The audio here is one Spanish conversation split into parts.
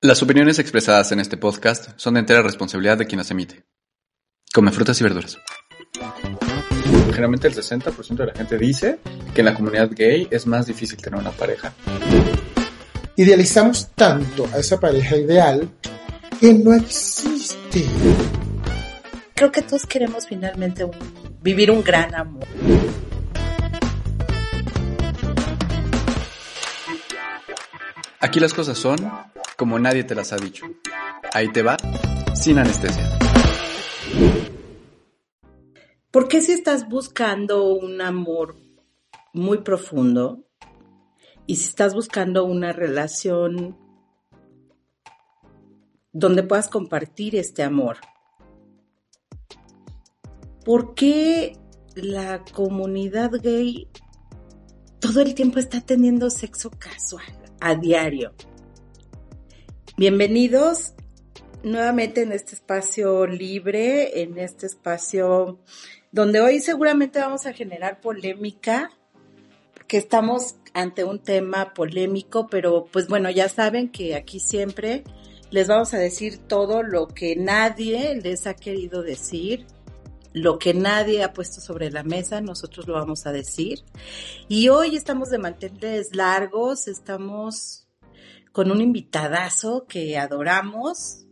Las opiniones expresadas en este podcast son de entera responsabilidad de quien las emite. Come frutas y verduras. Generalmente el 60% de la gente dice que en la comunidad gay es más difícil tener una pareja. Idealizamos tanto a esa pareja ideal que no existe. Creo que todos queremos finalmente un- vivir un gran amor. Aquí las cosas son como nadie te las ha dicho. Ahí te va, sin anestesia. ¿Por qué si estás buscando un amor muy profundo y si estás buscando una relación donde puedas compartir este amor? ¿Por qué la comunidad gay todo el tiempo está teniendo sexo casual a diario? Bienvenidos nuevamente en este espacio libre, en este espacio donde hoy seguramente vamos a generar polémica, porque estamos ante un tema polémico, pero pues bueno, ya saben que aquí siempre les vamos a decir todo lo que nadie les ha querido decir, lo que nadie ha puesto sobre la mesa, nosotros lo vamos a decir. Y hoy estamos de manteles largos, estamos con un invitadazo que adoramos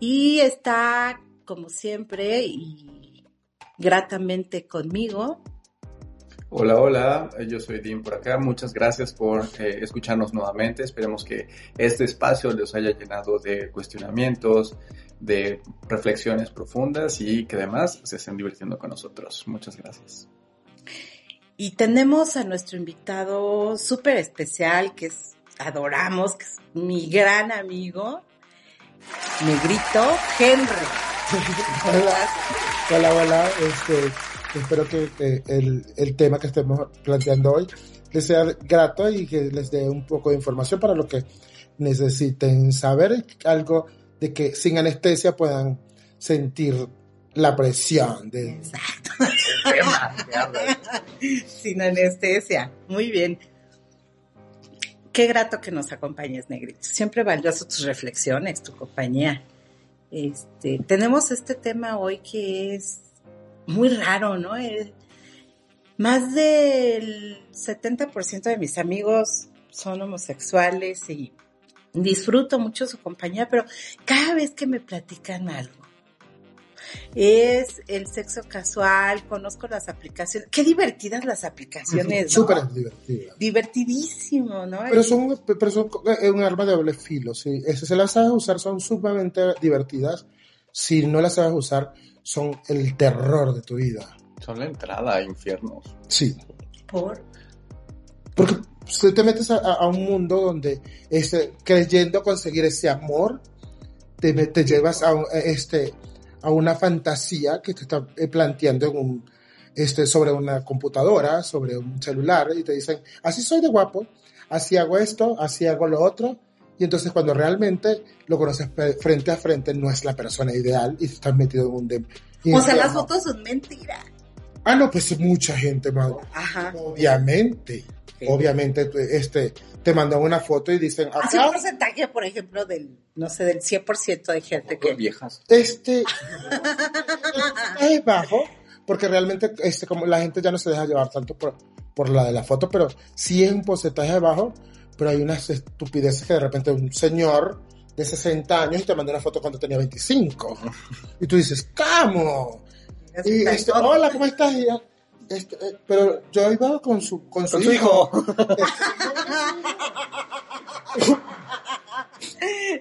y está como siempre y gratamente conmigo. Hola, hola, yo soy Dean por acá. Muchas gracias por eh, escucharnos nuevamente. Esperemos que este espacio les haya llenado de cuestionamientos, de reflexiones profundas y que además se estén divirtiendo con nosotros. Muchas gracias. Y tenemos a nuestro invitado súper especial que es, adoramos, que es mi gran amigo, Negrito Henry. Hola, hola, hola. Este, espero que eh, el, el tema que estemos planteando hoy les sea grato y que les dé un poco de información para lo que necesiten saber, algo de que sin anestesia puedan sentir la presión de Exacto. Sin anestesia. Muy bien. Qué grato que nos acompañes, Negrito. Siempre valioso tus reflexiones, tu compañía. Este, tenemos este tema hoy que es muy raro, ¿no? Eh, más del 70% de mis amigos son homosexuales y disfruto mucho su compañía, pero cada vez que me platican algo, es el sexo casual, conozco las aplicaciones, qué divertidas las aplicaciones, ¿no? súper divertida. Divertidísimo, ¿no? Pero son, pero son un arma de doble filo, sí. Si las sabes usar, son sumamente divertidas. Si no las sabes usar, son el terror de tu vida. Son la entrada a infiernos. Sí. por Porque si te metes a, un mundo donde este, creyendo conseguir ese amor, te, me- te llevas a, un- a este, a una fantasía que te está eh, planteando en un, este, sobre una computadora, sobre un celular, y te dicen, así soy de guapo, así hago esto, así hago lo otro, y entonces cuando realmente lo conoces frente a frente, no es la persona ideal y estás metido en un... de- o sea, las fotos son mentiras. Ah, no, pues mucha gente, más. Ajá. Obviamente, Sí. obviamente, este, te mandan una foto y dicen, Hace acá, un porcentaje, por ejemplo, del, no sé, del 100% de gente que... viejas. este, es bajo, porque realmente, este, como la gente ya no se deja llevar tanto por, por la de la foto, pero sí es un porcentaje bajo, pero hay unas estupideces que de repente un señor de 60 años y te manda una foto cuando tenía 25. Y tú dices, ¿cómo? Y este, hola, ¿cómo estás? Y este, eh, pero yo iba con su, con su Con su hijo.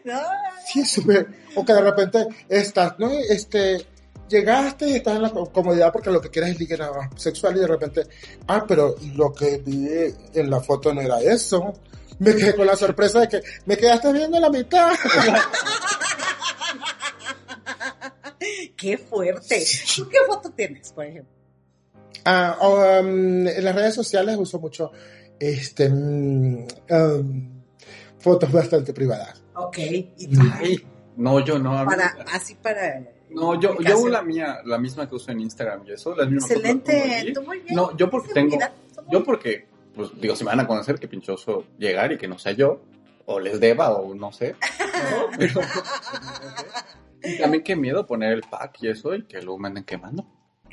No, Sí, súper. O que de repente estás, ¿no? Este, llegaste y estás en la comodidad porque lo que quieres es nada más sexual y de repente, ah, pero lo que vi en la foto no era eso. Me quedé con la sorpresa de que me quedaste viendo la mitad. qué fuerte. ¿Tú qué foto tienes, por ejemplo? Ah, o, um, en las redes sociales uso mucho este mm, um, fotos bastante privadas. Ok. ¿Y tú? Ay, no, yo no. Para, así para... No, yo, yo comunicación. la mía, la misma que uso en Instagram y eso, la misma foto la pongo Excelente, tú muy bien. No, yo porque tengo, yo porque, pues digo, si me van a conocer, que pinchoso llegar y que no sea yo, o les deba o no sé. Pero, y también qué miedo poner el pack y eso y que lo manden quemando.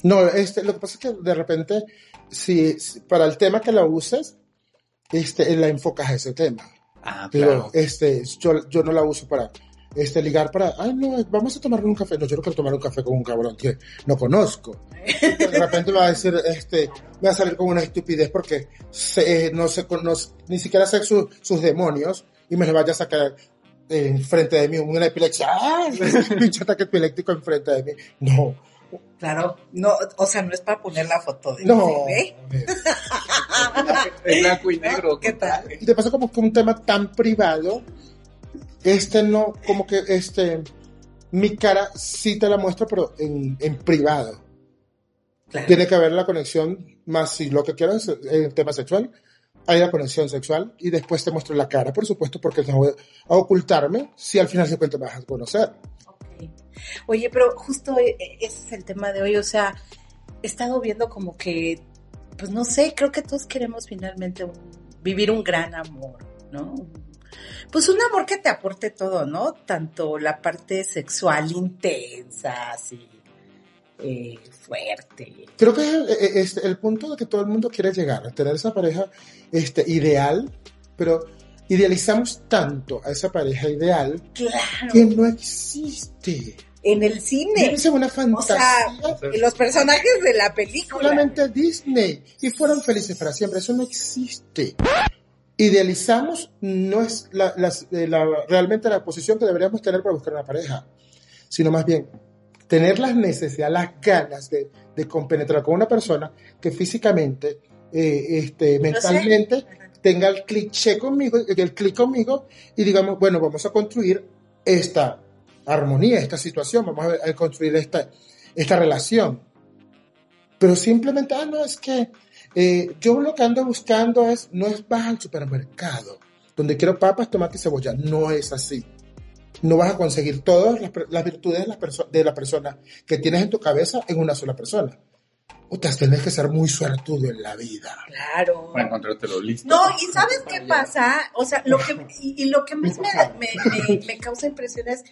No, este, lo que pasa es que de repente, si, si para el tema que la uses, este, la enfocas a ese tema. Ah, Pero, claro. este, yo, yo no la uso para, este, ligar para, ay, no, vamos a tomar un café. No, yo no quiero tomar un café con un cabrón que no conozco. De repente me va a decir, este, me va a salir con una estupidez porque se- eh, no sé, no, ni siquiera sé su- sus demonios y me lo vaya a sacar eh, enfrente de mí una epilepsia. ¡Ah! Un pinche ataque epiléptico enfrente de mí. No, Claro, no, o sea, no es para poner la foto de no. ¿eh? En blanco y negro. ¿Qué tal? Y te pasa como que un tema tan privado, este no, como que este, mi cara sí te la muestro, pero en, en privado. Claro. Tiene que haber la conexión, más si lo que quieras es el tema sexual, hay la conexión sexual y después te muestro la cara, por supuesto, porque no voy a ocultarme si al final de cuentas me vas a conocer. Oye, pero justo eh, ese es el tema de hoy, o sea, he estado viendo como que, pues no sé, creo que todos queremos finalmente un- vivir un gran amor, ¿no? Pues un amor que te aporte todo, ¿no? Tanto la parte sexual intensa, así, eh, fuerte. Creo que es el, eh, este, el punto de que todo el mundo quiere llegar, a tener esa pareja este, ideal, pero idealizamos tanto a esa pareja ideal Claro, que no existe. En el cine. Debe ser una O fantasía. sea, los personajes de la película. solamente Disney y fueron felices para siempre. Eso no existe. Idealizamos no es la, eh, la- realmente la posición que deberíamos tener para buscar una pareja, sino más bien tener las necesidades, las ganas de, de compenetrar con una persona que físicamente, eh, este, sé. mentalmente tenga el cliché conmigo, el clic conmigo y digamos, bueno, vamos a construir esta armonía, esta situación, vamos a, a construir esta, esta relación. Pero simplemente, ah, no, es que eh, yo lo que ando buscando es, no es vas al supermercado, donde quiero papas, tomate y cebolla, no es así. No vas a conseguir todas las, las virtudes de la, de la persona que tienes en tu cabeza en una sola persona. O te tienes que ser muy suertudo en la vida. Claro. Para encontrártelo listo. No, y ¿sabes qué pasa? O sea, lo que, y, y lo que más me, me, me- me causa impresión es,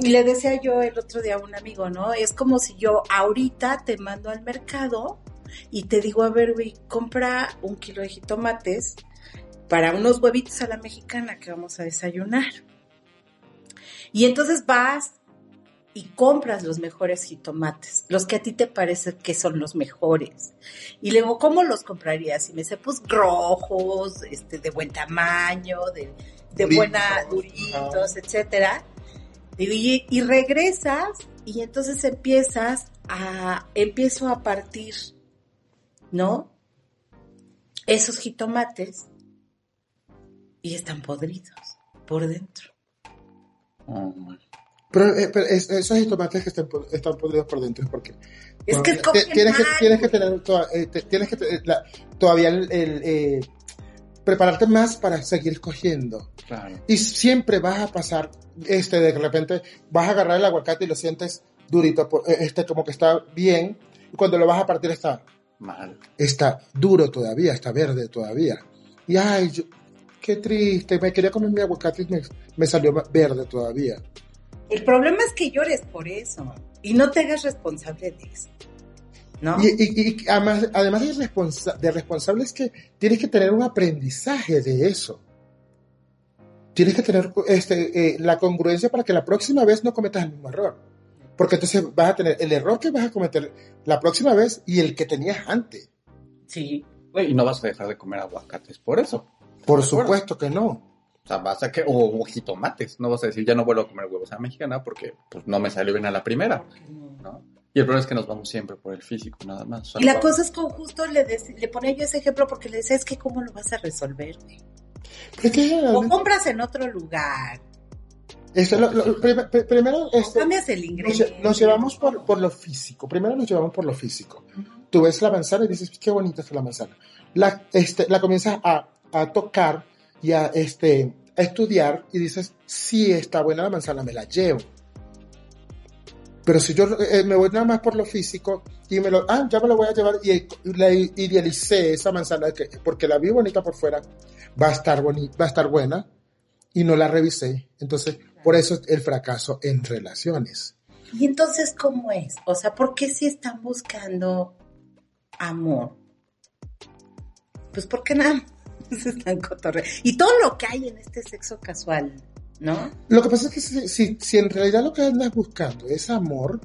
y le decía yo el otro día a un amigo, ¿no? Es como si yo ahorita te mando al mercado y te digo, a ver, güey, compra un kilo de jitomates para unos huevitos a la mexicana que vamos a desayunar. Y entonces vas y compras los mejores jitomates, los que a ti te parece que son los mejores. Y luego, ¿cómo los comprarías? Y me dice, pues rojos, este, de buen tamaño, de, de buena, duritos, etcétera. Y, y regresas y entonces empiezas a, empiezo a partir, ¿no? Esos jitomates y están podridos por dentro. Oh. Pero, eh, pero es- esos jitomates que están, están podridos por dentro es porque Es que tienes, que, tienes que tener eh, te- tienes que te- la- todavía el, el, eh, prepararte más para seguir escogiendo Claro. y siempre vas a pasar este de repente vas a agarrar el aguacate y lo sientes durito por- eh, este como que está bien y cuando lo vas a partir está Mal. está duro todavía está verde todavía y ay yo- qué triste me quería comer mi aguacate y me, me salió verde todavía El problema es que llores por eso y no te hagas responsable de eso. ¿No? Y, y- y además, además de, responsa- de responsable es que tienes que tener un aprendizaje de eso. Tienes que tener este, eh, la congruencia para que la próxima vez no cometas el mismo error. Porque entonces vas a tener el error que vas a cometer la próxima vez y el que tenías antes. Sí. Y no vas a dejar de comer aguacates por eso. Por supuesto que no. O sea, vas a que, o, o jitomates. No vas a decir, ya no vuelvo a comer huevos a la mexicana porque pues, no me salió bien a la primera, ¿no? Y el problema es que nos vamos siempre por el físico, nada más. O sea, Y la no cosa es que justo le, le ponía yo ese ejemplo porque le decía, es que cómo lo vas a resolver, güey? O compras en otro lugar, este, lo- lo- prim- prim- primero este, cambias el nos, ingrediente. nos llevamos por, por lo físico. Primero nos llevamos por lo físico. tú ves la manzana y dices, qué bonita está la manzana. La, este, la comienzas a, a tocar y a, este, a estudiar y dices, sí está buena la manzana, me la llevo. Pero si yo eh, me voy nada más por lo físico y me lo, ah, ya me lo voy a llevar y, y la idealicé esa manzana que, porque la vi bonita por fuera, va a estar boni, va a estar buena y no la revisé. Entonces, por eso el fracaso en relaciones. ¿Y entonces cómo es? O sea, ¿por qué si están buscando amor? Pues porque nada están cotorreando. Y todo lo que hay en este sexo casual, ¿no? Lo que pasa es que si, si, si en realidad lo que andas buscando es amor,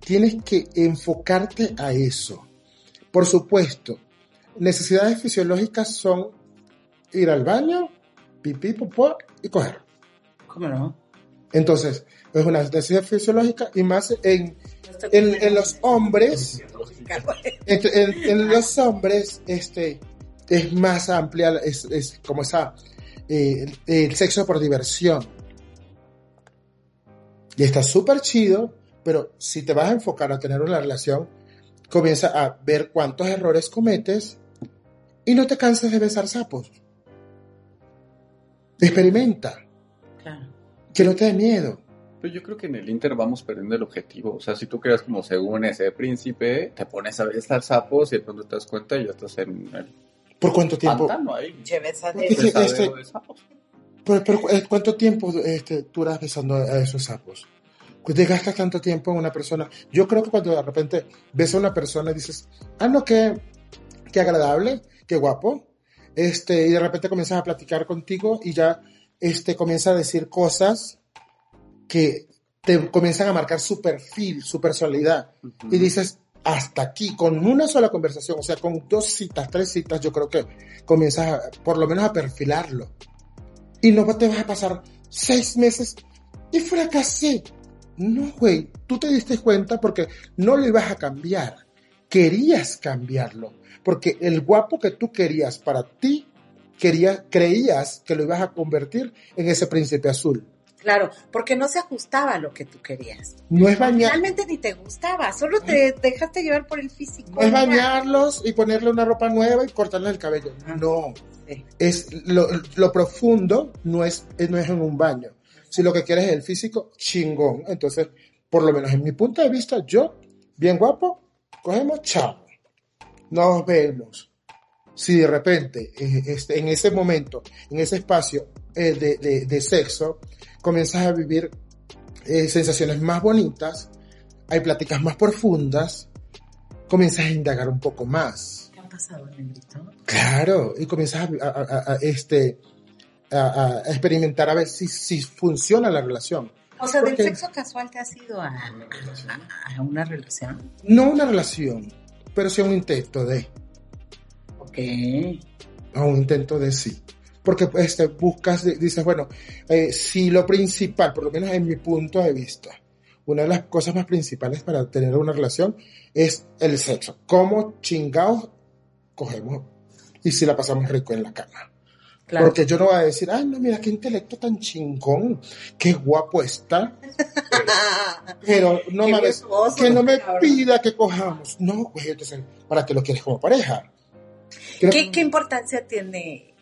tienes que enfocarte a eso. Por supuesto, necesidades fisiológicas son ir al baño, pipí, popó y coger. ¿Cómo no? Entonces, es una necesidad fisiológica y más en, en, en los hombres, en, en- en los hombres, este, es más amplia, es, es como esa, eh, el sexo por diversión. Y está súper chido, pero si te vas a enfocar a tener una relación, comienza a ver cuántos errores cometes y no te canses de besar sapos. Experimenta, Claro. que no te dé miedo. Pero yo creo que en el Inter vamos perdiendo el objetivo. O sea, si tú creas como según ese príncipe, te pones a besar sapos y de pronto te das cuenta y ya estás en el ¿Por cuánto tiempo? pantano ahí. Este- de sapos. Pero, pero, eh, ¿cuánto tiempo este, duras besando a esos sapos? Pues te gastas tanto tiempo en una persona. Yo creo que cuando de repente ves a una persona y dices, ah, no, qué, qué agradable, qué guapo, este, y de repente comienzas a platicar contigo y ya este, comienza a decir cosas que te comienzan a marcar su perfil, su personalidad. Y dices, hasta aquí, con una sola conversación, o sea, con dos citas, tres citas, yo creo que comienzas por lo menos a perfilarlo. Y no te vas a pasar seis meses y fracasé. No, güey, tú te diste cuenta porque no lo ibas a cambiar. Querías cambiarlo. Porque el guapo que tú querías para ti, quería, creías que lo ibas a convertir en ese príncipe azul. Claro, porque no se ajustaba a lo que tú querías. No es bañar, Realmente ni te gustaba, solo te dejaste llevar por el físico. no es bañarlos y ponerle una ropa nueva y cortarle el cabello. No. Sí. es lo, lo profundo no es, no es en un baño. Si lo que quieres es el físico, chingón. Entonces, por lo menos en mi punto de vista, yo, bien guapo, cogemos, chao. Nos vemos. Si de repente, eh, este, en ese momento, en ese espacio eh, de, de- de sexo, comienzas a vivir eh, sensaciones más bonitas, hay pláticas más profundas, comienzas a indagar un poco más. ¿Qué ha pasado, negrito? Claro, y comienzas a, a- a- a- este, a, a experimentar a ver si, si funciona la relación. O sea, del sexo casual te has ido a, a- a una relación. No una relación, pero sí un intento de, Ok. a un intento de sí. Porque este, buscas, dices, bueno, eh, si lo principal, por lo menos en mi punto de vista, una de las cosas más principales para tener una relación es el sexo. ¿Cómo chingados cogemos? Y si la pasamos rico en la cama. Claro. Porque yo no voy a decir, ay, no, mira qué intelecto tan chingón, qué guapo está, pero no virtuoso, que no me cabrón. pida que cojamos. No, güey, entonces, ¿para qué lo quieres como pareja? Creo- ¿Qué, ¿Qué importancia tiene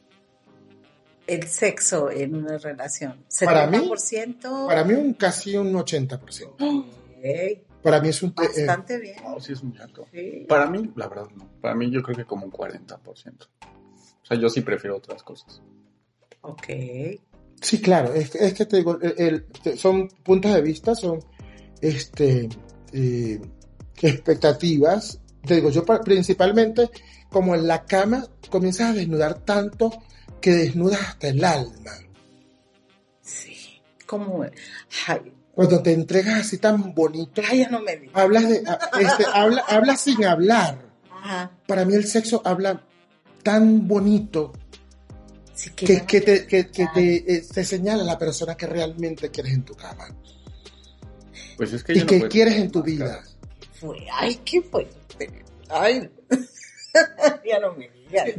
el sexo en una relación? Para mí- ¿70%? Para mí un casi un 80%. Ok, Para mí es un... eh, Bastante bien. No, sí es muy alto. Sí. Para mí, la verdad, no. Para mí yo creo que como un 40%. O sea, yo sí prefiero otras cosas. Ok. sí, claro, es, que- es que te digo, el- son puntos de vista, son este, eh, expectativas. Te digo, yo pa- principalmente, como en la cama, comienzas a desnudar tanto que desnudas hasta el alma. Sí. ¿Cómo? Ay, Cuando te entregas así tan bonito, ay, ya no me digas. hablas de, este, habla, habla sin hablar. Ajá. Para mí el sexo habla tan bonito Sí, que, que, que te, que, que Ay. te, eh, te señala la persona que realmente quieres en tu cama Pues es que y ya no que quieres en tu vida. fue. Ay, ¿qué fue? Ay. ya no me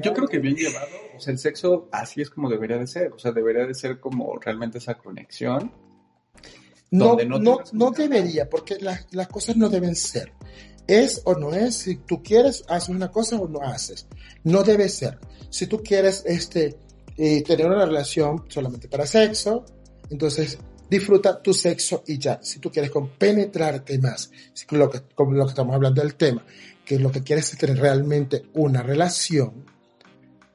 Yo creo que bien llevado, o sea, el sexo así es como debería de ser, o sea, debería de ser como realmente esa conexión. No, no, no no, debería, porque las, las cosas no deben ser. Es o no es, si tú quieres, haces una cosa o no haces. No debe ser. Si tú quieres este, eh, tener una relación solamente para sexo, entonces disfruta tu sexo y ya. Si tú quieres compenetrarte más, con lo que, como lo que estamos hablando del tema, que lo que quieres es tener realmente una relación,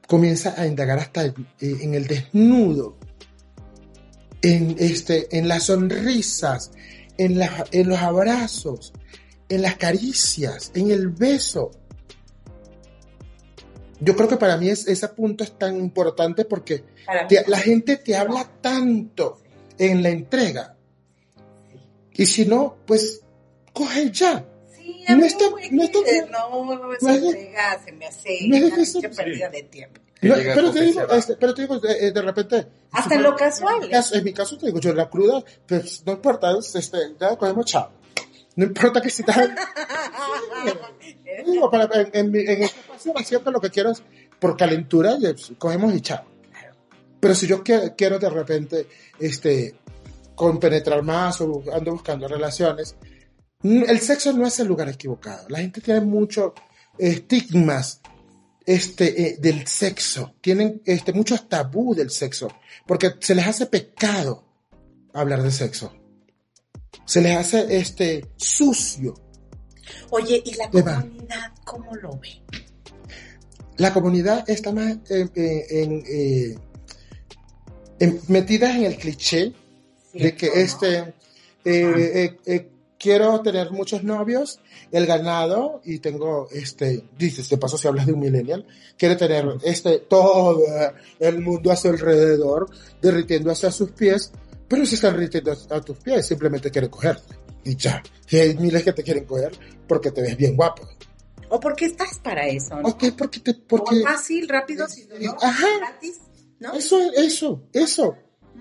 comienza a indagar hasta en, el desnudo en, este, en las sonrisas, en, la- en los abrazos, en las caricias, en el beso. Yo creo que para mí es, ese punto es tan importante porque te- la gente te habla tanto en la entrega. Y si no, pues coge ya. Sí, a no mí, está- güey, no está- que no, no esa de- entrega se me hace no es de que pérdida de tiempo. No, pero, te digo, este, pero te digo, eh, de repente. Hasta en lo casual. En mi caso- En mi caso te digo, yo la cruda, pues no importa, es, este, ya cogemos chao. No importa que si estás. digo, para, en, en, en esta ocasión, siempre lo que quiero es, por calentura, pues, cogemos y chao. Pero si yo que- quiero de repente, este, compenetrar más o ando buscando relaciones, el sexo no es el lugar equivocado. La gente tiene muchos estigmas este, eh, del sexo. Tienen este, muchos tabú del sexo. Porque se les hace pecado hablar de sexo. Se les hace este, sucio. Oye, ¿y la comunidad cómo lo ve? La comunidad está más eh, eh, en, metida en el cliché de que este eh, eh, eh, quiero tener muchos novios, el ganado y tengo este dices de paso si hablas de un millennial quiere tener este todo el mundo a su alrededor derritiendo hacia sus pies, pero se están derritiendo a, a tus pies, simplemente quiere cogerte y ya. Y hay miles que te quieren coger porque te ves bien guapo. ¿O porque estás para eso? ¿no? Ok, porque te Por porque fácil, rápido, sin dolor, Ajá. gratis, ¿no? Eso, eso, eso.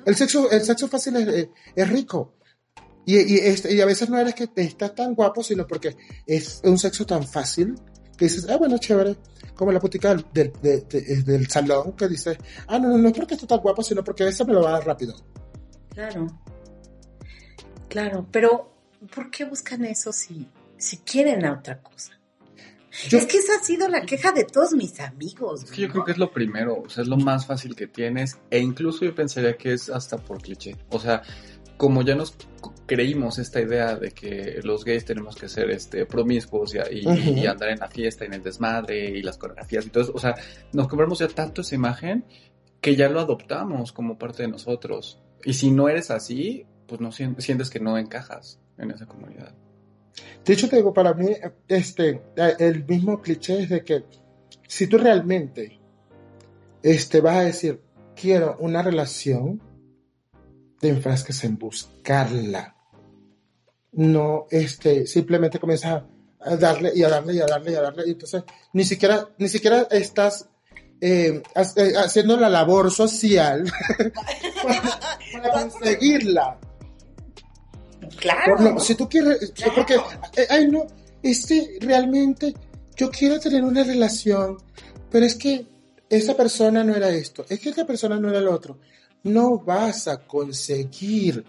El sexo, el sexo fácil es, es- es rico. Y, y, este, y a veces no eres que estás tan guapo, sino porque es un sexo tan fácil que dices, ah, bueno, chévere. Como la putica del, del, de- de- del salón que dice, ah, no, no, no es porque esté tan guapo, sino porque ese me lo va a dar rápido. Claro. Claro, pero ¿por qué buscan eso si, si quieren a otra cosa? Yo- es que esa ha sido la queja de todos mis amigos. Es que yo creo que es lo primero, o sea, es lo más fácil que tienes, e incluso yo pensaría que es hasta por cliché. O sea, como ya nos creímos esta idea de que los gays tenemos que ser este promiscuos y, y- y andar en la fiesta, en el desmadre y las coreografías y todo eso, o sea, nos compramos ya tanto esa imagen que ya lo adoptamos como parte de nosotros. Y si no eres así, pues no sien- sientes que no encajas en esa comunidad. De hecho, te digo, para mí, este, el mismo cliché es de que si tú realmente este, vas a decir, quiero una relación, te enfrasques en buscarla. No, este, simplemente comienzas a, darle y a darle y a darle y a darle. Y entonces, ni siquiera, ni siquiera estás eh, eh, haciendo la labor social para, para conseguirla. Claro. Por lo- si tú quieres, Claro. porque, eh, ay no, este, realmente, yo quiero tener una relación, pero es que esa persona no era esto, es que esa persona no era lo otro. No vas a conseguir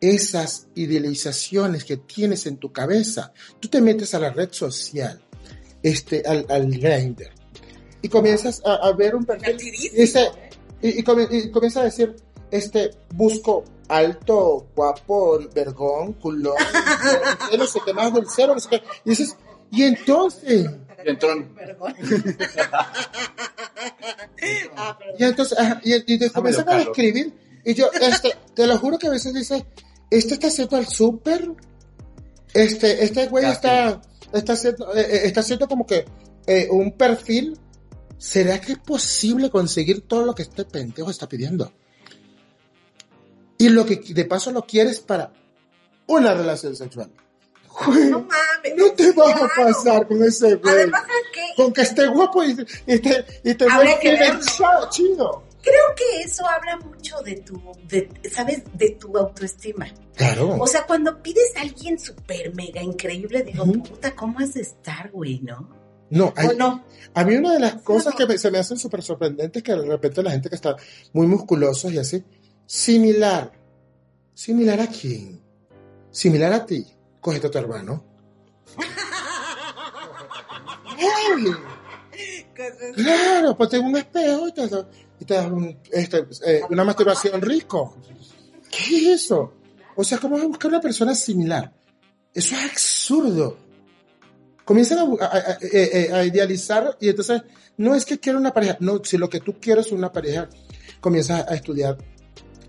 esas idealizaciones que tienes en tu cabeza. Tú te metes a la red social, este, al, al Grindr, y comienzas a, a ver un perfil dice- y, y y comienza a decir, este, busco alto, guapo, vergón, culón, no sé qué más del cero, no sé qué. Y dices, y entonces, Y entró- Perdón. Ah, y entonces, ajá, y, y te comienzan a Carlos. describir, y yo, este, te lo juro que a veces dice, este está haciendo al súper, este, este güey Ya, está, está haciendo, eh, eh, está haciendo como que eh, un perfil, ¿será que es posible conseguir todo lo que este pendejo está pidiendo? Y lo que de paso lo quieres para una relación sexual. Güey, No mames. no te vas a claro. pasar con ese güey. Además, ¿sabes qué? Con que esté guapo y, y te, y te que cha- chido. Creo que eso habla mucho de tu, de, ¿sabes? De tu autoestima. Claro. O sea, cuando pides a alguien súper mega increíble, digo, Ujú. puta, ¿cómo has de estar, güey, no? no, hay- ¿O no? a mí una de las cosas que me- se me hacen súper sorprendentes es que de repente la gente que está muy musculosos y así, similar. ¿Similar a quién? Similar a ti. Cógete a tu hermano. ¡Ay! Claro, pues tengo un espejo y te, y te das un- este, eh, una masturbación rico. ¿Qué es eso? O sea, ¿cómo vas a buscar una persona similar? Eso es absurdo. Comienzan a, eh, a idealizar y entonces no es que quiero una pareja, no, si lo que tú quieres es una pareja, comienzas a estudiar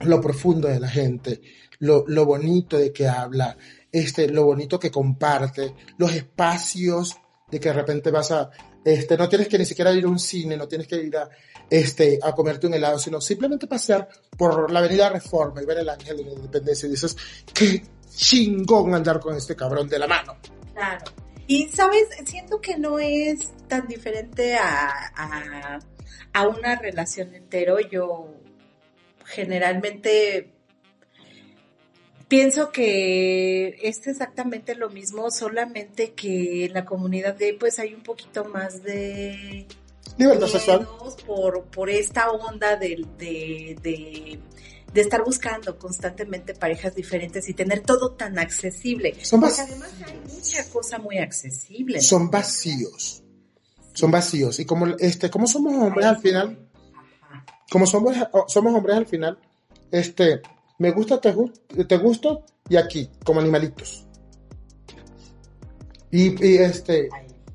lo profundo de la gente, lo, lo bonito de que habla, este, lo bonito que comparte, los espacios de que de repente vas a, este, no tienes que ni siquiera ir a un cine, no tienes que ir a, este, a comerte un helado, sino simplemente pasear por la avenida Reforma y ver el Ángel de la Independencia y dices, qué chingón andar con este cabrón de la mano. Claro. Y sabes, siento que no es tan diferente a, a, a una relación entero. Yo generalmente pienso que es exactamente lo mismo, solamente que en la comunidad gay pues hay un poquito más de Libertad sexual. por, por esta onda de, de, de, de estar buscando constantemente parejas diferentes y tener todo tan accesible. Son Porque además hay mucha cosa muy accesible. ¿no? son vacíos. Son vacíos. Y como, este, como somos hombres al final, como somos, somos hombres al final, este, me gusta, te, te gusto, y aquí, como animalitos. Y, y este,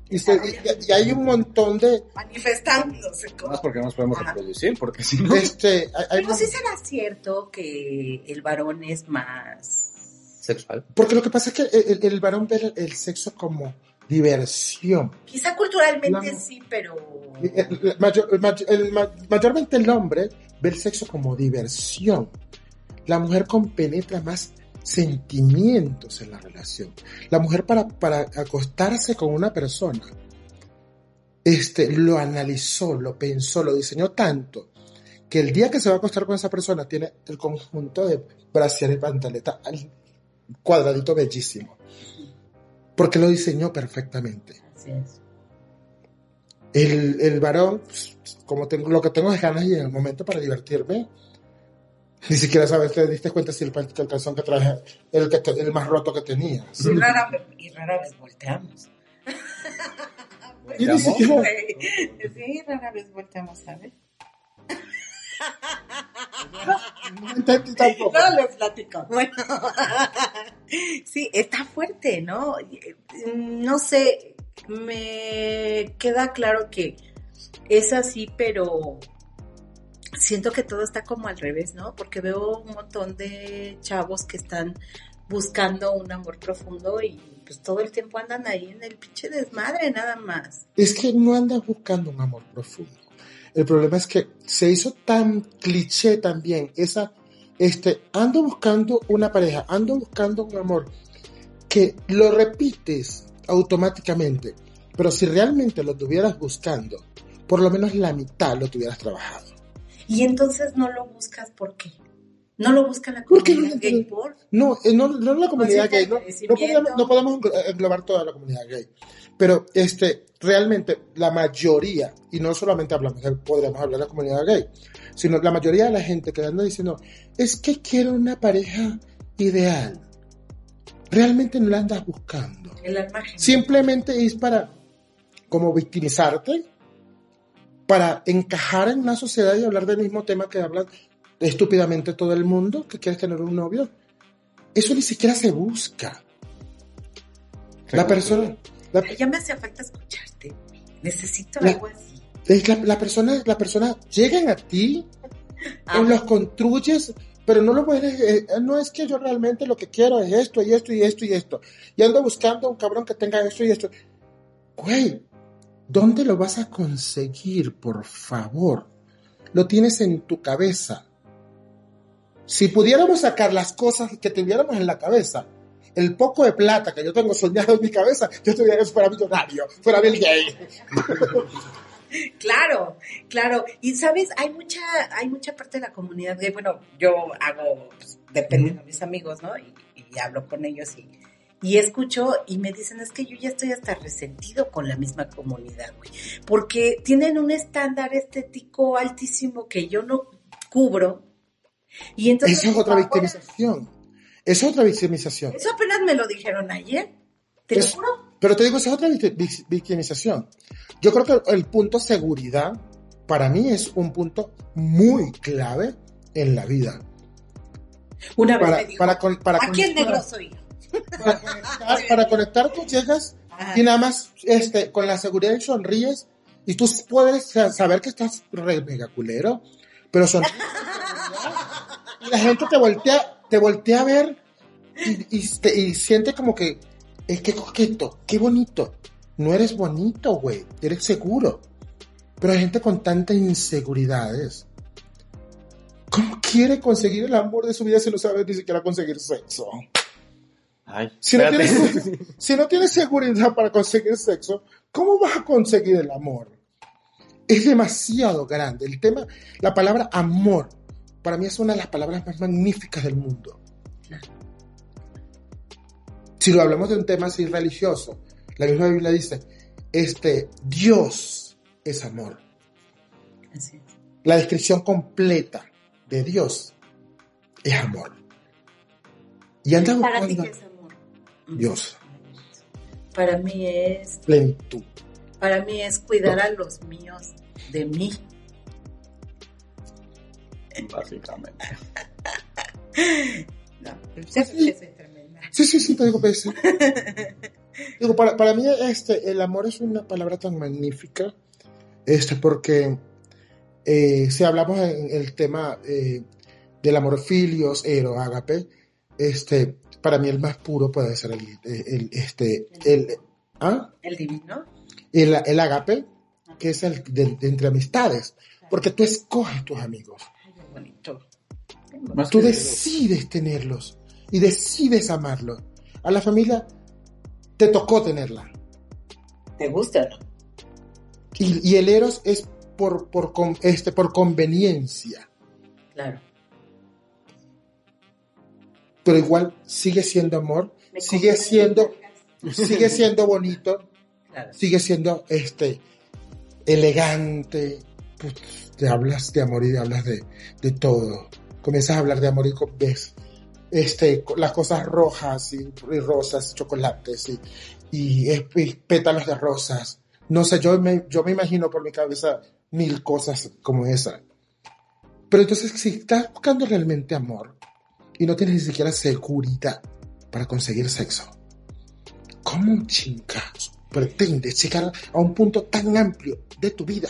y, se- y- y hay un montón de, Manifestándose como... Más porque no nos podemos reproducir, porque si no... este, hay- hay Pero sí será cierto que el varón es más... Sexual. porque lo que pasa es que el, el- el varón ve el, el sexo como diversión. Quizá culturalmente No. sí, pero... El- el mayor- el mayor- el ma- mayormente el hombre ve el sexo como diversión. La mujer compenetra más sentimientos en la relación. La mujer para, para acostarse con una persona, este, lo analizó, lo pensó, lo diseñó tanto, que el día que se va a acostar con esa persona tiene el conjunto de brasier y pantaleta al cuadradito bellísimo. Porque lo diseñó perfectamente. Así es. El, el varón, pues, como tengo, lo que tengo es ganas y en el momento para divertirme, ni siquiera sabes, te diste cuenta si el, el calzón que traje el, que te- el más roto que tenías. Y rara, y rara vez volteamos. Y ni siquiera, Sí, rara vez volteamos, ¿sabes? no entendí tampoco. No les platico. Bueno, sí, está fuerte, ¿no? No sé, me queda claro que es así, pero siento que todo está como al revés, ¿no? Porque veo un montón de chavos que están buscando un amor profundo y pues todo el tiempo andan ahí en el pinche desmadre nada más. Es que no andas buscando un amor profundo. El problema es que se hizo tan cliché también esa, este, ando buscando una pareja, ando buscando un amor, que lo repites automáticamente. Pero si realmente lo tuvieras buscando, por lo menos la mitad lo tuvieras trabajado. Y entonces no lo buscas ¿por qué? No lo busca la ¿Por qué no comunidad gay por No, eh, no, no la comunidad gay, no, podemos, no podemos englo- englobar toda la comunidad gay, pero este, realmente la mayoría, y no solamente hablamos, de- podríamos hablar de la comunidad gay, sino la mayoría de la gente que anda diciendo, es que quiero una pareja ideal, realmente no la andas buscando, el simplemente es para como victimizarte, para encajar en una sociedad y hablar del mismo tema que habla estúpidamente todo el mundo, que quieres tener un novio. Eso ni siquiera se busca. La persona, la, Ya me hace falta escucharte. Necesito La- algo así. es la, la persona, la persona llegan a ti, Ah, o los construyes, pero no lo puedes, eh, no es que yo realmente lo que quiero es esto y esto y esto y esto. Y ando buscando un cabrón que tenga esto y esto. Güey, ¿dónde lo vas a conseguir, por favor? Lo tienes en tu cabeza. Si pudiéramos sacar las cosas que tuviéramos en la cabeza, el poco de plata que yo tengo soñado en mi cabeza, yo estuviera que fuera millonario, fuera Bill Gates. Claro, claro. Y sabes, hay mucha, hay mucha parte de la comunidad gay. Bueno, yo hago, pues, depende de mis amigos, ¿no? Y, y hablo con ellos y, y escucho y me dicen, es que yo ya estoy hasta resentido con la misma comunidad, güey. Porque tienen un estándar estético altísimo que yo no cubro. Y entonces. Esa es otra victimización. Es otra victimización. Eso apenas me lo dijeron ayer. Te lo juro. Pero te digo, esa es otra victi- vic- victimización. Yo creo que el punto seguridad para mí es un punto muy clave en la vida. Una vez Para, me dijo, para, con- para el conectar- negro soy yo. Para conectar, para conectar, tú llegas Ajá. y nada más este, con la seguridad y sonríes y tú puedes sa- saber que estás re mega culero, pero sonríes seguridad la gente te voltea, te voltea a ver y, y, te- y siente como que, es que coqueto, qué bonito. No eres bonito, güey, eres seguro. Pero hay gente con tantas inseguridades. ¿Cómo quiere conseguir el amor de su vida si no sabe ni siquiera conseguir sexo? Ay, Si no, tienes, si no tienes seguridad para conseguir sexo, ¿cómo vas a conseguir el amor? Es demasiado grande. El tema, la palabra amor, para mí es una de las palabras más magníficas del mundo. Si lo hablamos de un tema así religioso, la misma Biblia dice, este, Dios es amor. Así es. La descripción completa de Dios es amor. Y anda Para ti, Dios, Para mí es, plenitud. para mí es cuidar a los míos de mí. Básicamente. No, soy tremenda. Sí, sí, sí, te digo, pues, sí. Digo, para, para mí este, el amor es una palabra tan magnífica, este, porque eh, si hablamos en el tema eh, del amor filios, ero, ágape, este, para mí el más puro puede ser el, el- este, el, ¿ah? El divino. el, el ágape, que es el de, de entre amistades, porque tú escoges tus amigos. Ay, qué bonito. Más Tú decides tenerlos y decides amarlos. A la familia te tocó tenerla. ¿Te gusta o no? Y, y el eros es por, por, con- este, por conveniencia, Claro. Pero igual sigue siendo amor, Me sigue siendo, sigue siendo bonito, Claro. sigue siendo este, elegante. Pues, te hablas de amor y te hablas de, de todo. Comienzas a hablar de amor y ves este, las cosas rojas y, y rosas, chocolates y, y pétalos de rosas. No sé, yo me, yo me imagino por mi cabeza mil cosas como esa. Pero entonces, si estás buscando realmente amor y no tienes ni siquiera seguridad para conseguir sexo, ¿cómo chingados pretendes llegar a un punto tan amplio de tu vida?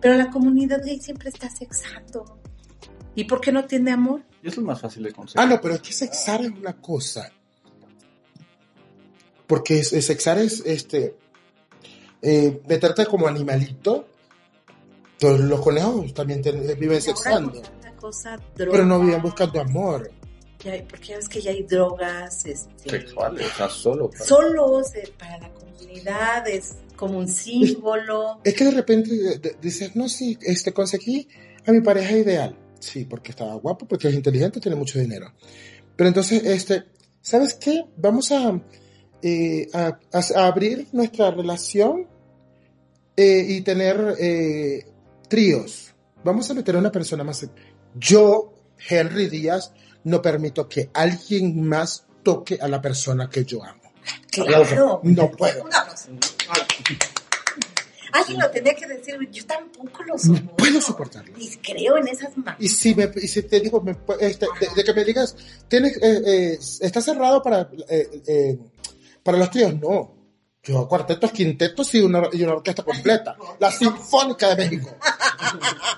Pero la comunidad gay siempre está sexando. ¿Y por qué no tiene amor? Eso es más fácil de conseguir. Ah, no, pero es que sexar es una cosa. Porque es- es- sexar es este eh, meterte como animalito. Pero los conejos también te- viven Y ahora sexando. Pero no viven buscando amor. ya hay- porque ya ves que ya hay drogas este, Sexuales, o sea, solo. para- solos eh, para la comunidad, es como un símbolo. Es que de repente de- dices, no, sí, este, conseguí a mi pareja ideal. Sí, porque estaba guapo, porque es inteligente, tiene mucho dinero. Pero entonces, este, ¿sabes qué? Vamos a, eh, a, a- a abrir nuestra relación eh, y tener eh, tríos. Vamos a meter a una persona más. Yo, Henry Díaz, no permito que alguien más toque a la persona que yo amo. Claro. No puedo. Alguien lo tenía que decir, yo tampoco lo No soporto. puedo soportarlo. Y creo en esas manos. Y si, me, y si te digo, me este, de, de que me digas, tienes, eh, eh, está cerrado para, eh, para los tríos, no. Yo cuartetos, quintetos y una, y una orquesta completa. La Sinfónica de México.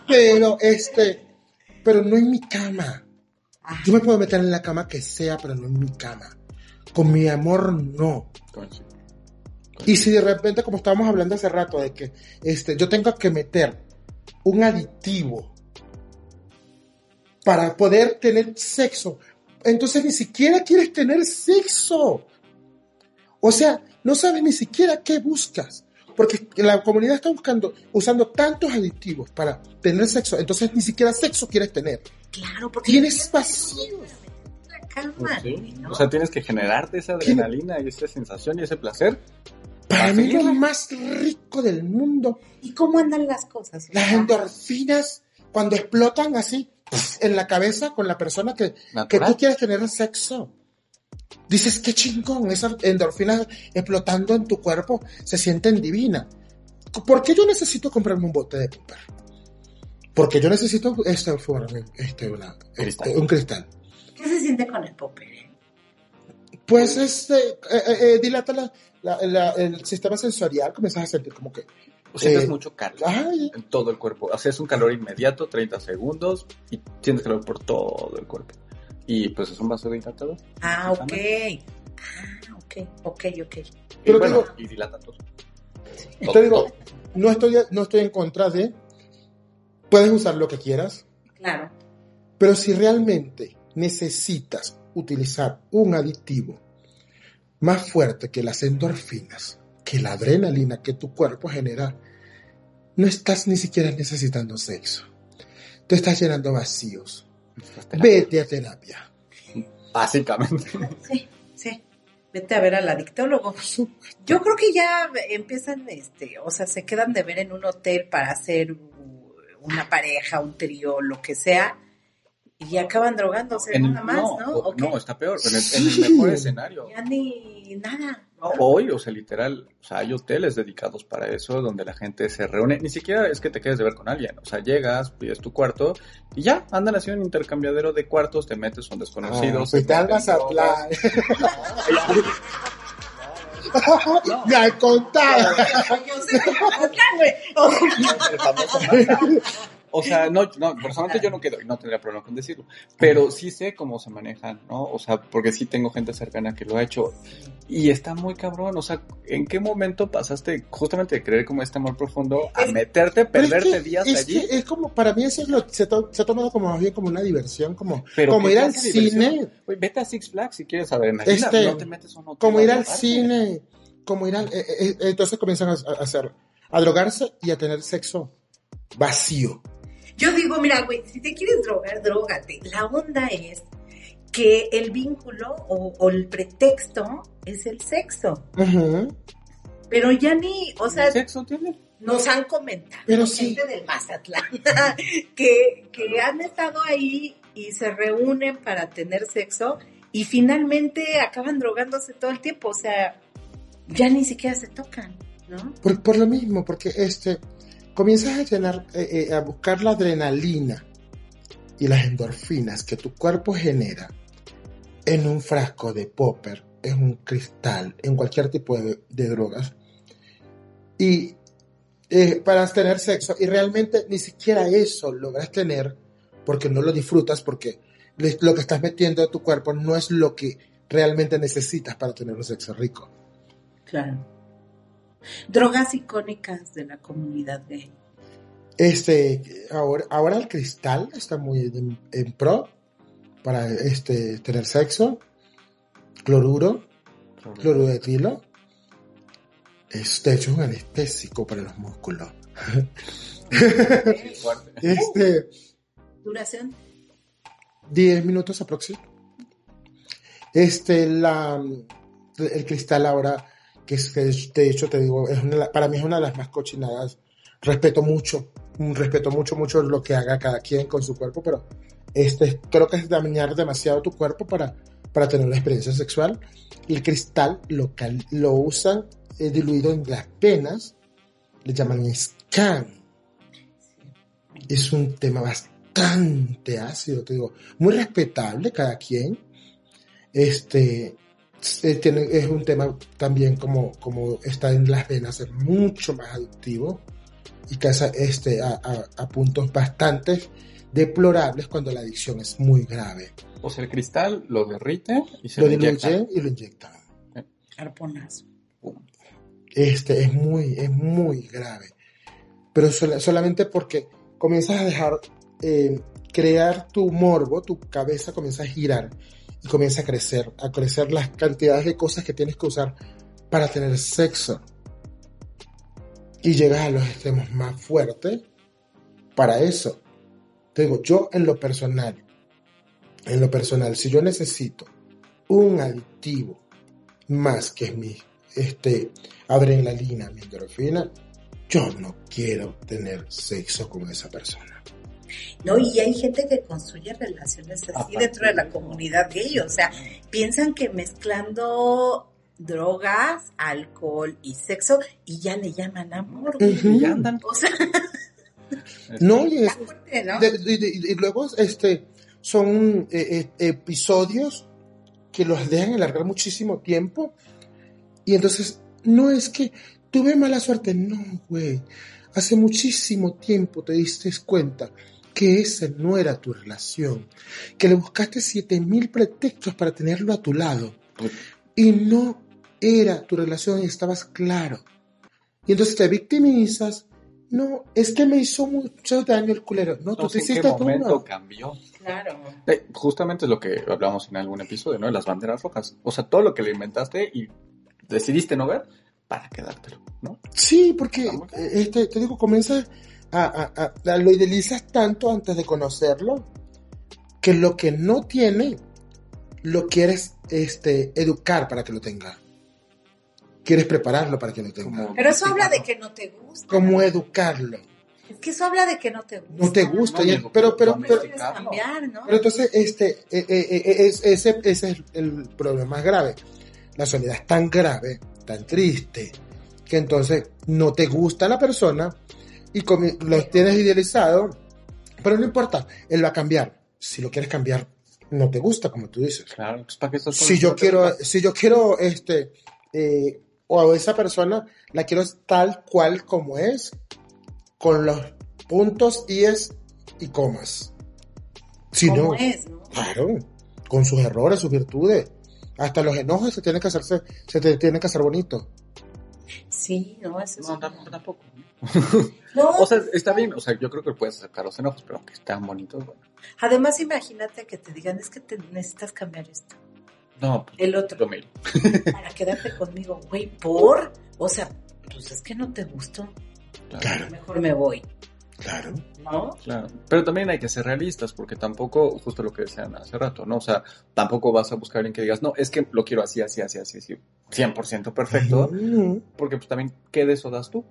Pero, este, pero no en mi cama. Yo me puedo meter en la cama que sea, pero no en mi cama. Con mi amor, no. Y si de repente, como estábamos hablando hace rato, de que este, yo tengo que meter un aditivo para poder tener sexo, entonces ni siquiera quieres tener sexo. O sea, no sabes ni siquiera qué buscas. Porque la comunidad está buscando, usando tantos aditivos para tener sexo, entonces ni siquiera sexo quieres tener. Claro, porque Tienes vacíos. calma. Pues sí. ¿no? O sea, tienes que generarte esa ¿Quién- adrenalina y esa sensación y ese placer. Para mí lo Vacío. más rico del mundo ¿Y cómo andan las cosas? Las endorfinas, cuando explotan así en la cabeza con la persona que, que tú quieres tener sexo. Dices, qué chingón, esas endorfinas explotando en tu cuerpo se sienten divinas. ¿Por qué yo necesito comprarme un bote de popper? Porque yo necesito este, este, una- este, Cristal. un cristal. ¿Qué se siente con el popper? Pues este, eh, eh, eh, dilata la- la- la- el sistema sensorial, comienzas a sentir como que Sientes Eh, mucho calor Ay, en todo el cuerpo. O sea, es un calor inmediato, 30 segundos, y sientes calor por todo el cuerpo. Y pues es un vasodilatador. Ah, ok. Ah, ok, ok, ok. Y Pero bueno, digo- y dilata todo. te Todo, digo, todo. no estoy, no estoy en contra de, puedes usar lo que quieras, Claro. pero si realmente necesitas utilizar un aditivo más fuerte que las endorfinas, que la adrenalina que tu cuerpo genera, no estás ni siquiera necesitando sexo. Te estás llenando vacíos. Vete a terapia. Básicamente. Sí, sí. Vete a ver al adictólogo. Yo creo que ya empiezan, este, o sea, se quedan de ver en un hotel para hacer una pareja, un trío, lo que sea, y acaban drogándose el- nada más, ¿no? está peor. En el, en el mejor escenario. Ya ni nada. Hoy, o sea, literal, o sea, hay hoteles dedicados para eso, donde la gente se reúne. Ni siquiera es que te quedes de ver con alguien. O sea, llegas, pides tu cuarto y ya, andan así un intercambiadero de cuartos, te metes, son desconocidos. pues te no, O sea, no, no, personalmente yo no quedo y no tendría problema con decirlo, pero sí sé cómo se manejan, ¿no? O sea, porque sí tengo gente cercana que lo ha hecho y está muy cabrón, o sea, ¿en qué momento pasaste justamente de creer como este amor profundo a meterte, Pero es perderte que- días es allí? que es como, para mí eso es lo, se, to- se ha tomado como bien como una diversión, como, Pero como ¿qué ir al cine, Güey, vete a Six Flags si quieres adrenalina, Este, no te metes un hotel como ir al cine, como ir al, eh, eh, entonces comienzan a, a hacer, a drogarse y a tener sexo vacío. Yo digo, mira, güey, si te quieres drogar, drogate. La onda es que el vínculo o, o el pretexto es el sexo. Pero ya ni, o sea, ¿Sexo tiene? nos han comentado Pero sí. gente del Mazatlán que, que han estado ahí y se reúnen para tener sexo y finalmente acaban drogándose todo el tiempo. O sea, ya ni siquiera se tocan, ¿no? Por, por lo mismo, porque este, comienzas a llenar, eh, eh, a buscar la adrenalina y las endorfinas que tu cuerpo genera en un frasco de popper, en un cristal, en cualquier tipo de, drogas. Y eh, para tener sexo, y realmente ni siquiera eso logras tener porque no lo disfrutas, porque lo que estás metiendo a tu cuerpo no es lo que realmente necesitas para tener un sexo rico. Claro. Drogas icónicas de la comunidad gay. Este, ahora, ahora el cristal está muy en, en pro para este, tener sexo. Cloruro, cloruro de etilo. Es, de hecho, es un anestésico para los músculos. Este, Duración. 10 minutos aproximadamente. Este, la, el cristal ahora, que es, que de hecho te digo, es una para mí es una de las más cochinadas. Respeto mucho, mm, respeto mucho, mucho lo que haga cada quien con su cuerpo, pero este, creo que es dañar demasiado tu cuerpo para, para tener una experiencia sexual. El cristal lo, cal- lo usan eh, diluido en las venas, le llaman scan. Es un tema bastante ácido, te digo, muy respetable cada quien. Este eh, tiene, es un tema también como, como está en las venas, es mucho más adictivo y casa este, a, a- a puntos bastante deplorables cuando la adicción es muy grave. O sea, el cristal lo derrite y se Lo lo, inyecta. diluyen y lo. Arponazo. Este es muy, es muy grave. Pero sola- solamente porque comienzas a dejar eh, crear tu morbo, tu cabeza comienza a girar y comienza a crecer, a crecer las cantidades de cosas que tienes que usar para tener sexo. Y llegas a los extremos más fuertes para eso. Te digo, yo en lo personal, en lo personal, si yo necesito un aditivo más que mi este, adrenalina, mi endorfina, yo no quiero tener sexo con esa persona. No, y hay gente que construye relaciones así dentro de la comunidad gay. O sea, piensan que mezclando drogas, alcohol y sexo y ya le llaman amor. ya andan. O sea, No, y, es- fuerte, ¿no? de- de- de- y luego este, son eh, eh, episodios que los dejan alargar muchísimo tiempo y entonces no es que tuve mala suerte, no, güey. Hace muchísimo tiempo te diste cuenta que esa no era tu relación, que le buscaste siete mil pretextos para tenerlo a tu lado y no era tu relación y estabas claro. Y entonces te victimizas. No, es que me hizo mucho daño el culero. No, tú te ¿En qué hiciste tú. momento no. cambió? Claro. Eh, justamente es lo que hablamos en algún episodio, ¿no? De las banderas rojas. O sea, todo lo que le inventaste y decidiste no ver para quedártelo, ¿no? Sí, porque eh, este, te digo, comienza a, a- lo idealizas tanto antes de conocerlo que lo que no tiene lo quieres este, educar para que lo tenga. Quieres prepararlo para que lo tenga. Como- Pero eso habla de que no te gusta. ¿Cómo educarlo? Es que eso habla de que no te gusta. No te gusta, No, ya- pero, pero, pero, cambiar, ¿no? pero entonces este, eh, eh, eh, es- ese, ese es el problema más grave. La soledad es tan grave, tan triste, que entonces no te gusta la persona y lo tienes idealizado, pero no importa, él va a cambiar. Si lo quieres cambiar, no te gusta, como tú dices. Claro, pues para qué estás con Si yo que quiero, si yo quiero, este, eh, o a esa persona la quiero tal cual como es, con los puntos es y comas. Si ¿Cómo no, es, no? claro, con sus errores, sus virtudes, hasta los enojos se tienen que hacerse, se te tienen que hacer bonito. Sí, no, eso es. No, tam- tampoco. No, O sea, está bien, o sea, yo creo que puedes acercar los enojos, pero aunque están bonitos, bueno. además imagínate que te digan, es que te necesitas cambiar esto. No, pues, El otro, para quedarte conmigo, güey, ¿por? O sea, pues es que no te gustó. Claro, Mejor me voy, claro. ¿no? Claro, pero también hay que ser realistas, porque tampoco, justo lo que decían hace rato, ¿no? O sea, tampoco vas a buscar en que digas, no, es que lo quiero así, así, así, así, así, 100% perfecto, porque pues también, ¿qué de eso das tú?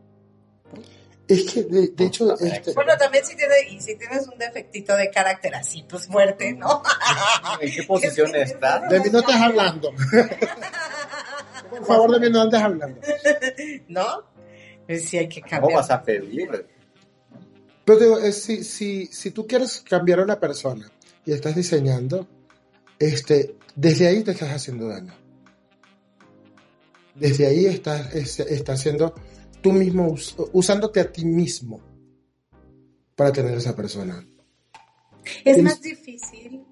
Es que, de, de hecho, También este, Bueno, también si tienes, y si tienes un defectito de carácter así, pues fuerte, ¿no? ¿En qué posición está? de mí no estás hablando. Por favor, de mí no andes hablando. ¿No? Pues sí hay que ¿Cómo cambiar. vas a pedir? Pero digo, es, si, si, si tú quieres cambiar a una persona y estás diseñando, este, desde ahí te estás haciendo daño. Desde ahí estás, es- estás haciendo tú mismo, us- usándote a ti mismo para tener esa persona. Es más difícil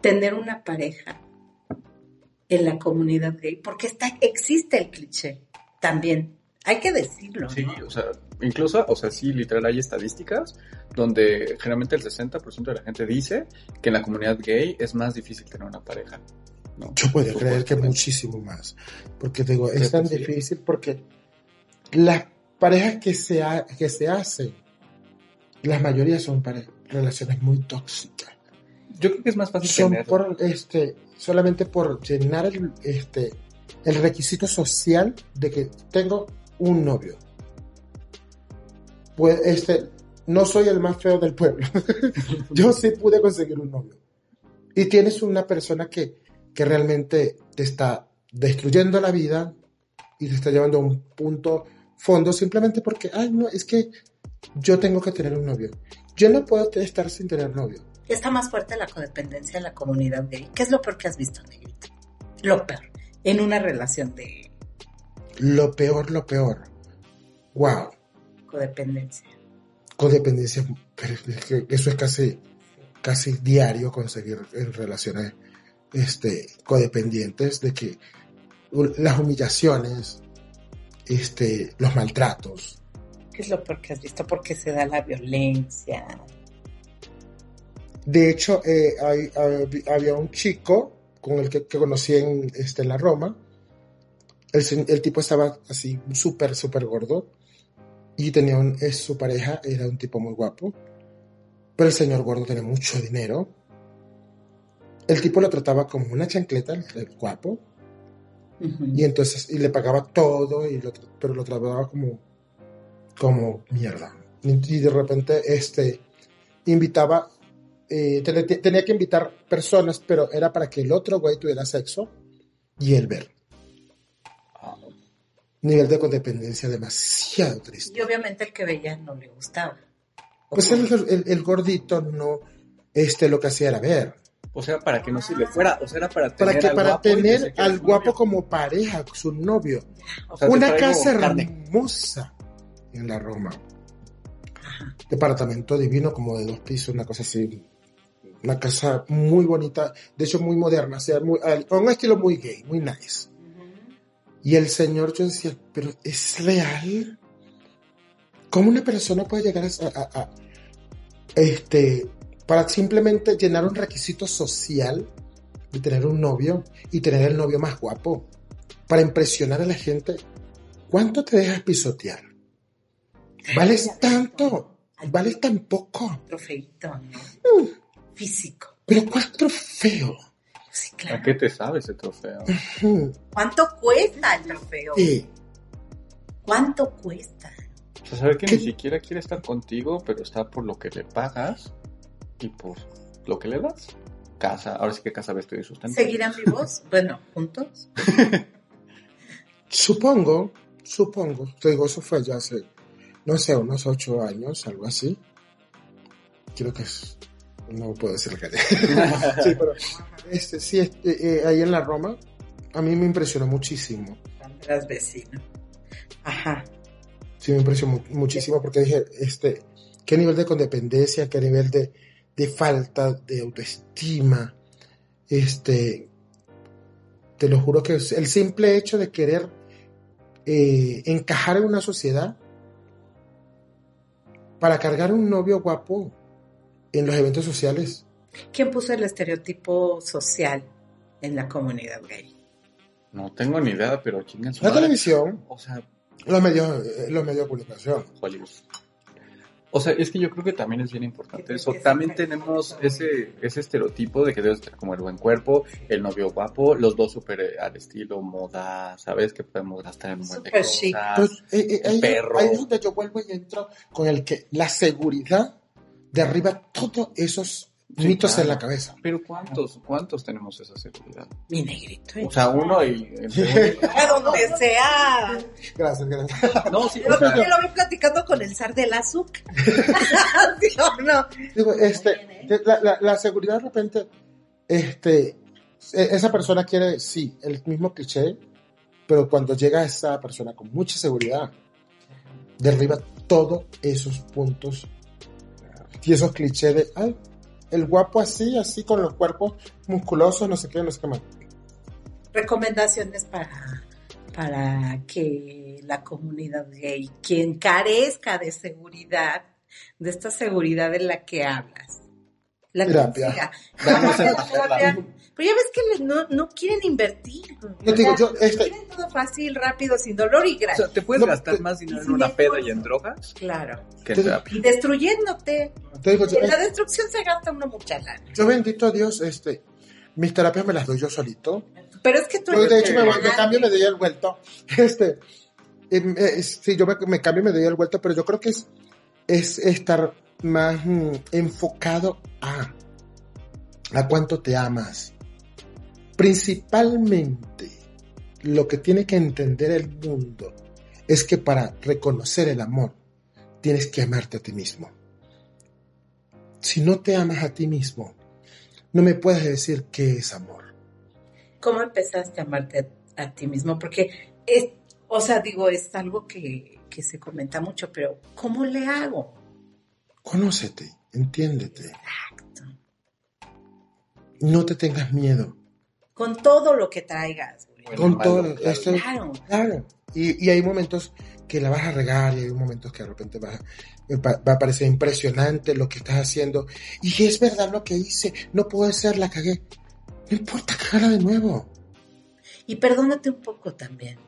tener una pareja en la comunidad gay porque está, existe el cliché también. Hay que decirlo. Sí, ¿no? o sea, incluso, o sea, sí, literal hay estadísticas donde generalmente el 60% de la gente dice que en la comunidad gay es más difícil tener una pareja. ¿no? Yo puedo creer que muchísimo más. Porque digo, es tan sí. difícil porque las parejas que se, ha- que se hacen, la mayoría son pare- relaciones muy tóxicas. Yo creo que es más fácil son tener... por este solamente por llenar el este el requisito social de que tengo un novio pues este no soy el más feo del pueblo yo sí pude conseguir un novio y tienes una persona que que realmente te está destruyendo la vida y te está llevando a un punto fondo simplemente porque ay no es que yo tengo que tener un novio yo no puedo estar sin tener novio Está más fuerte la codependencia en la comunidad gay. ¿Qué es lo peor que has visto, Negrita? Lo peor. En una relación de Lo peor, lo peor. Wow. Codependencia. Codependencia, pero eso es casi, casi diario conseguir en relaciones este, codependientes de que las humillaciones, este, los maltratos. ¿Qué es lo peor que has visto? Porque se da la violencia. De hecho, eh, hay- había un chico con el que, que conocí en, este, en la Roma. El, el tipo estaba así súper, súper gordo. Y tenía un, es, su pareja, era un tipo muy guapo. Pero el señor gordo tenía mucho dinero. El tipo lo trataba como una chancleta, el, el guapo. Y entonces, y le pagaba todo, y lo, pero lo trataba como, como mierda. Y, y de repente, este, invitaba, eh, ten- ten- tenía que invitar personas, pero era para que el otro güey tuviera sexo y él ver. Nivel de codependencia demasiado triste. Y obviamente el que veía no le gustaba. Pues el, el- el gordito no, este, lo que hacía era ver. O sea, para que no se le fuera, o sea, era para tener Para que al para guapo tener al guapo novio. como pareja, su novio. O sea, te Una casa carne. hermosa en la Roma. Departamento divino, como de dos pisos, una cosa así. Una casa muy bonita, de hecho muy moderna, o sea, muy, un estilo muy gay, muy nice. Y el Señor, yo decía, pero ¿es real? ¿Cómo una persona puede llegar a, a- a- este, para simplemente llenar un requisito social de tener un novio y tener el novio más guapo? Para impresionar a la gente. ¿Cuánto te dejas pisotear? ¿Vales tanto? ¿Vales tan poco? Trofeito, ¿no? Físico. Pero ¿cuál trofeo? Sí, ¿A claro. qué te sabe ese trofeo? ¿Cuánto cuesta el trofeo? eh, ¿Cuánto cuesta? O sea, saber que ¿Qué? ni siquiera quiere estar contigo, pero está por lo que le pagas y por lo que le das. Casa, ahora sí que casa, vestido y sustento. ¿Seguirán vivos? Bueno, juntos. Supongo, supongo, te digo, eso fue ya hace, no sé, unos ocho años, algo así. Creo que es, no puedo decir la calle. sí, pero, este, sí, este, eh, ahí en la Roma, a mí me impresionó muchísimo. Las vecinas. Ajá. Sí, me impresionó mu- muchísimo porque dije, este, qué nivel de codependencia, qué nivel de, de falta de autoestima, este, te lo juro que el simple hecho de querer eh, encajar en una sociedad para cargar un novio guapo en los eventos sociales. ¿Quién puso el estereotipo social en la comunidad gay? No tengo ni idea, pero chinguen su La madre. televisión, O sea, los medios, eh, los medios de comunicación. Hollywood. O sea, es que yo creo que también es bien importante eso. También tenemos ese, ese estereotipo de que debes tener como el buen cuerpo, el novio guapo, los dos súper eh, al estilo moda, ¿sabes? Que podemos gastar en un buen de Súper cosas. chic. Pues, eh, eh, ahí, perro. ahí es donde yo vuelvo y entro con el que la seguridad derriba todos esos Sí, mitos claro. en la cabeza. Pero ¿cuántos, cuántos tenemos esa seguridad? Mi negrito. ¿eh? O sea, uno y... a donde sea. Gracias, gracias. No, sí, Yo o sea, también lo vi platicando con el zar del azúcar. ¿Sí o no? Digo, este, la, la- la seguridad de repente, este, e- esa persona quiere, sí, el mismo cliché, pero cuando llega esa persona con mucha seguridad, derriba todos esos puntos y esos clichés de, ay, el guapo así, así, con los cuerpos musculosos, no sé qué, no sé qué más. Recomendaciones para, para que la comunidad gay, quien carezca de seguridad, de esta seguridad de la que hablas, la Terapia. consiga. Vamos a La terapia. Pero ya ves que les- no, no quieren invertir. Yo O digo, yo, este, Quieren todo fácil, rápido, sin dolor y o gratis. sea, ¿te puedes No, gastar te- más dinero en una peda y en drogas Claro. que Te- terapia? Y destruyéndote. te digo, yo, En la destrucción se gasta uno mucha lana. yo bendito a Dios, este, mis terapias me las doy yo solito. Pero es que tú Yo, de hecho, me, cambio y me doy el vuelto. Este, em, eh, sí, yo me, me cambio y me doy el vuelto, pero yo creo que es, es estar más mm, enfocado a, a cuánto te amas. Principalmente, lo que tiene que entender el mundo es que para reconocer el amor, tienes que amarte a ti mismo. Si no te amas a ti mismo, no me puedes decir qué es amor. ¿Cómo empezaste a amarte a, ti mismo? Porque, es, o sea, digo, es algo que, que se comenta mucho, pero ¿cómo le hago? Conócete, entiéndete. Exacto. No te tengas miedo. Con todo lo que traigas, güey. Con malo, todo claro. esto. Claro. Claro. Y, y hay momentos que la vas a regar y hay momentos que de repente vas va, va a parecer impresionante lo que estás haciendo. Y es verdad lo que hice. No puede ser, la cagué. No importa, cagarla de nuevo. Y perdónate un poco también.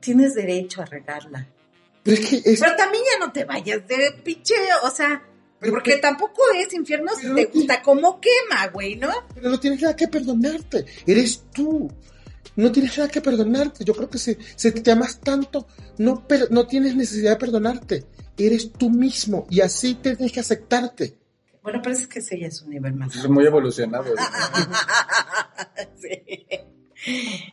Tienes derecho a regarla. Pero es que es... Pero también ya no te vayas de pinche, o sea, Pero porque que- tampoco es infierno si Pero te no gusta como quema, güey, ¿no? Pero no tienes nada que perdonarte. Eres tú. No tienes nada que perdonarte. Yo creo que si, si te amas tanto, no, per- no tienes necesidad de perdonarte. Eres tú mismo y así tienes que aceptarte. Bueno, pero es que ese ya es un nivel más Es muy evolucionado. ¿no? sí.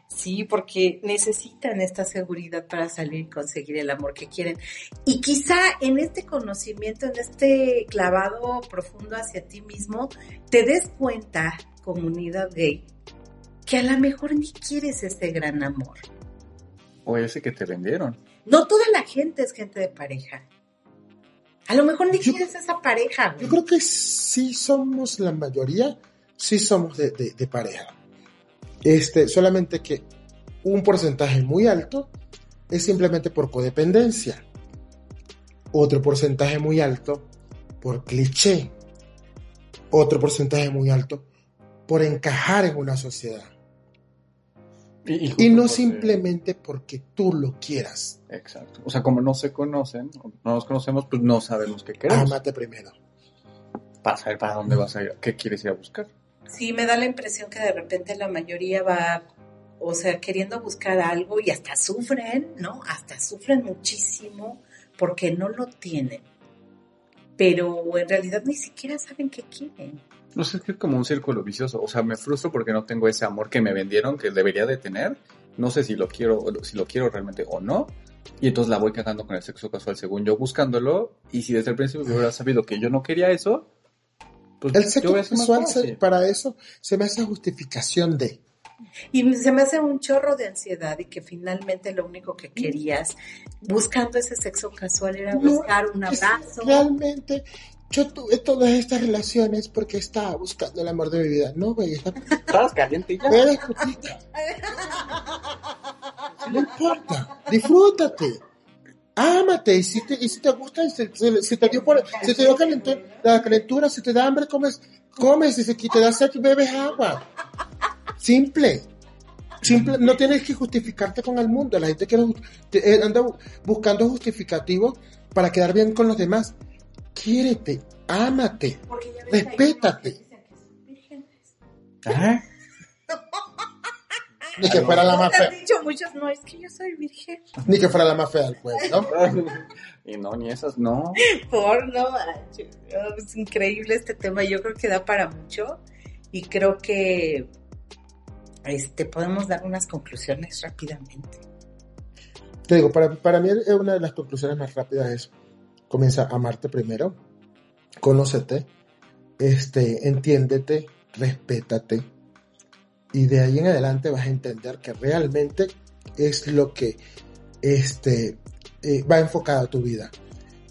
Sí, porque necesitan esta seguridad para salir y conseguir el amor que quieren. Y quizá en este conocimiento, en este clavado profundo hacia ti mismo, te des cuenta, comunidad gay, que a lo mejor ni quieres ese gran amor. O ese que te vendieron. No toda la gente es gente de pareja. A lo mejor ni quieres esa pareja. Yo creo que sí somos la mayoría, sí somos de, de pareja. Este, solamente que un porcentaje muy alto es simplemente por codependencia. Otro porcentaje muy alto por cliché. Otro porcentaje muy alto por encajar en una sociedad. Y, no simplemente porque tú lo quieras. Exacto. O sea, como no se conocen, no nos conocemos, pues no sabemos qué queremos. Amate primero. Para saber para dónde vas a ir, qué quieres ir a buscar. Sí, me da la impresión que de repente la mayoría va, o sea, queriendo buscar algo y hasta sufren, ¿no? Hasta sufren muchísimo porque no lo tienen. Pero en realidad ni siquiera saben qué quieren. No sé, es como un círculo vicioso. O sea, me frustro porque no tengo ese amor que me vendieron, que debería de tener. No sé si lo quiero, si lo quiero realmente o no. Y entonces la voy cagando con el sexo casual según yo buscándolo. Y si desde el principio hubiera sabido que yo no quería eso, pues el sexo casual para eso se me hace justificación de. Y se me hace un chorro de ansiedad y que finalmente lo único que querías buscando ese sexo casual era buscar un abrazo. Realmente yo tuve todas estas relaciones porque estaba buscando el amor de mi vida. No, güey. Estabas caliente Eres putita. No importa. Disfrútate. Ámate. Y si te, y si te gusta, y si, te dio por, si te dio calentura, la calentura, si te da hambre, comes, comes. Y si te da sed, bebes agua. Simple. Simple, no tienes que justificarte con el mundo. La gente quiere, eh, anda buscando justificativos para quedar bien con los demás quiérete, ámate, respétate. Ni que fuera la más fea. dicho muchos, no, es que yo soy virgen. Ni que fuera la más fea del pueblo, y no, ni esas, no. Por no, es increíble este tema. Yo creo que da para mucho y creo que este podemos dar unas conclusiones rápidamente. Te digo, para, para mí una de las conclusiones más rápidas es comienza a amarte primero, conócete, este, entiéndete, respétate, y de ahí en adelante vas a entender que realmente es lo que este, eh, va enfocado a tu vida.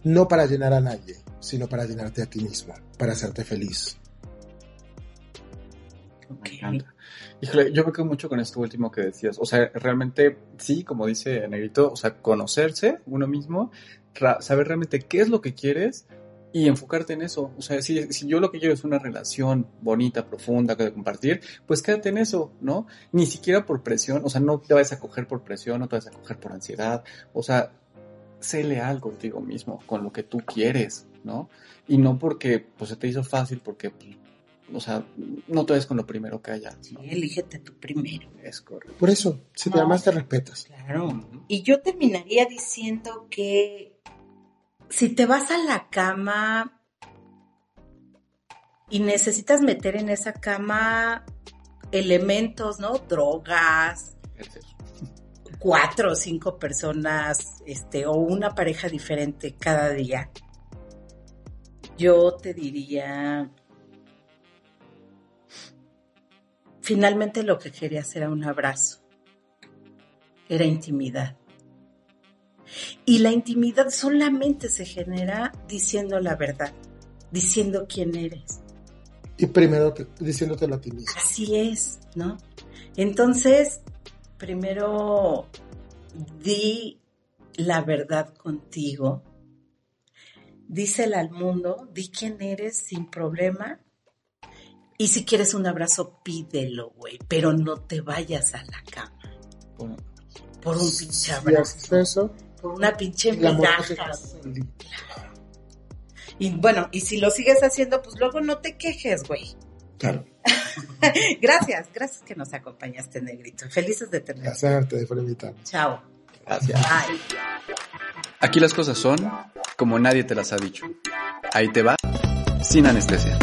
No para llenar a nadie, sino para llenarte a ti mismo, para hacerte feliz. Me Híjole, yo creo mucho con esto último que decías. O sea, realmente, sí, como dice Negrito, o sea, conocerse uno mismo, saber realmente qué es lo que quieres y enfocarte en eso. O sea, si, si yo lo que quiero es una relación bonita, profunda, de compartir, pues quédate en eso, ¿no? Ni siquiera por presión, o sea, no te vayas a coger por presión, no te vayas a coger por ansiedad. O sea, sé leal contigo mismo, con lo que tú quieres, ¿no? Y no porque pues se te hizo fácil, porque pues, o sea, no te ves con lo primero que haya. Sí, elígete tú primero. Es correcto. Por eso, si te amas, te respetas. Claro. Y yo terminaría diciendo que si te vas a la cama y necesitas meter en esa cama elementos, ¿no? Drogas, cuatro o cinco personas, este, o una pareja diferente cada día. Yo te diría, Finalmente lo que querías era un abrazo, era intimidad. Y la intimidad solamente se genera diciendo la verdad, diciendo quién eres. Y primero diciéndote a ti mismo. Así es, ¿no? Entonces, primero di la verdad contigo, dísela al mundo, di quién eres sin problema y si quieres un abrazo, pídelo, güey, pero no te vayas a la cama. por un pinche abrazo. eso, por una pinche migaja. Y bueno, y si lo sigues haciendo, pues luego no te quejes, güey. Claro. gracias, gracias que nos acompañaste, Negrito. Felices de tenerte. Gracias por invitarme. Chao. Gracias. Aquí las cosas son como nadie te las ha dicho. Ahí te va, sin anestesia.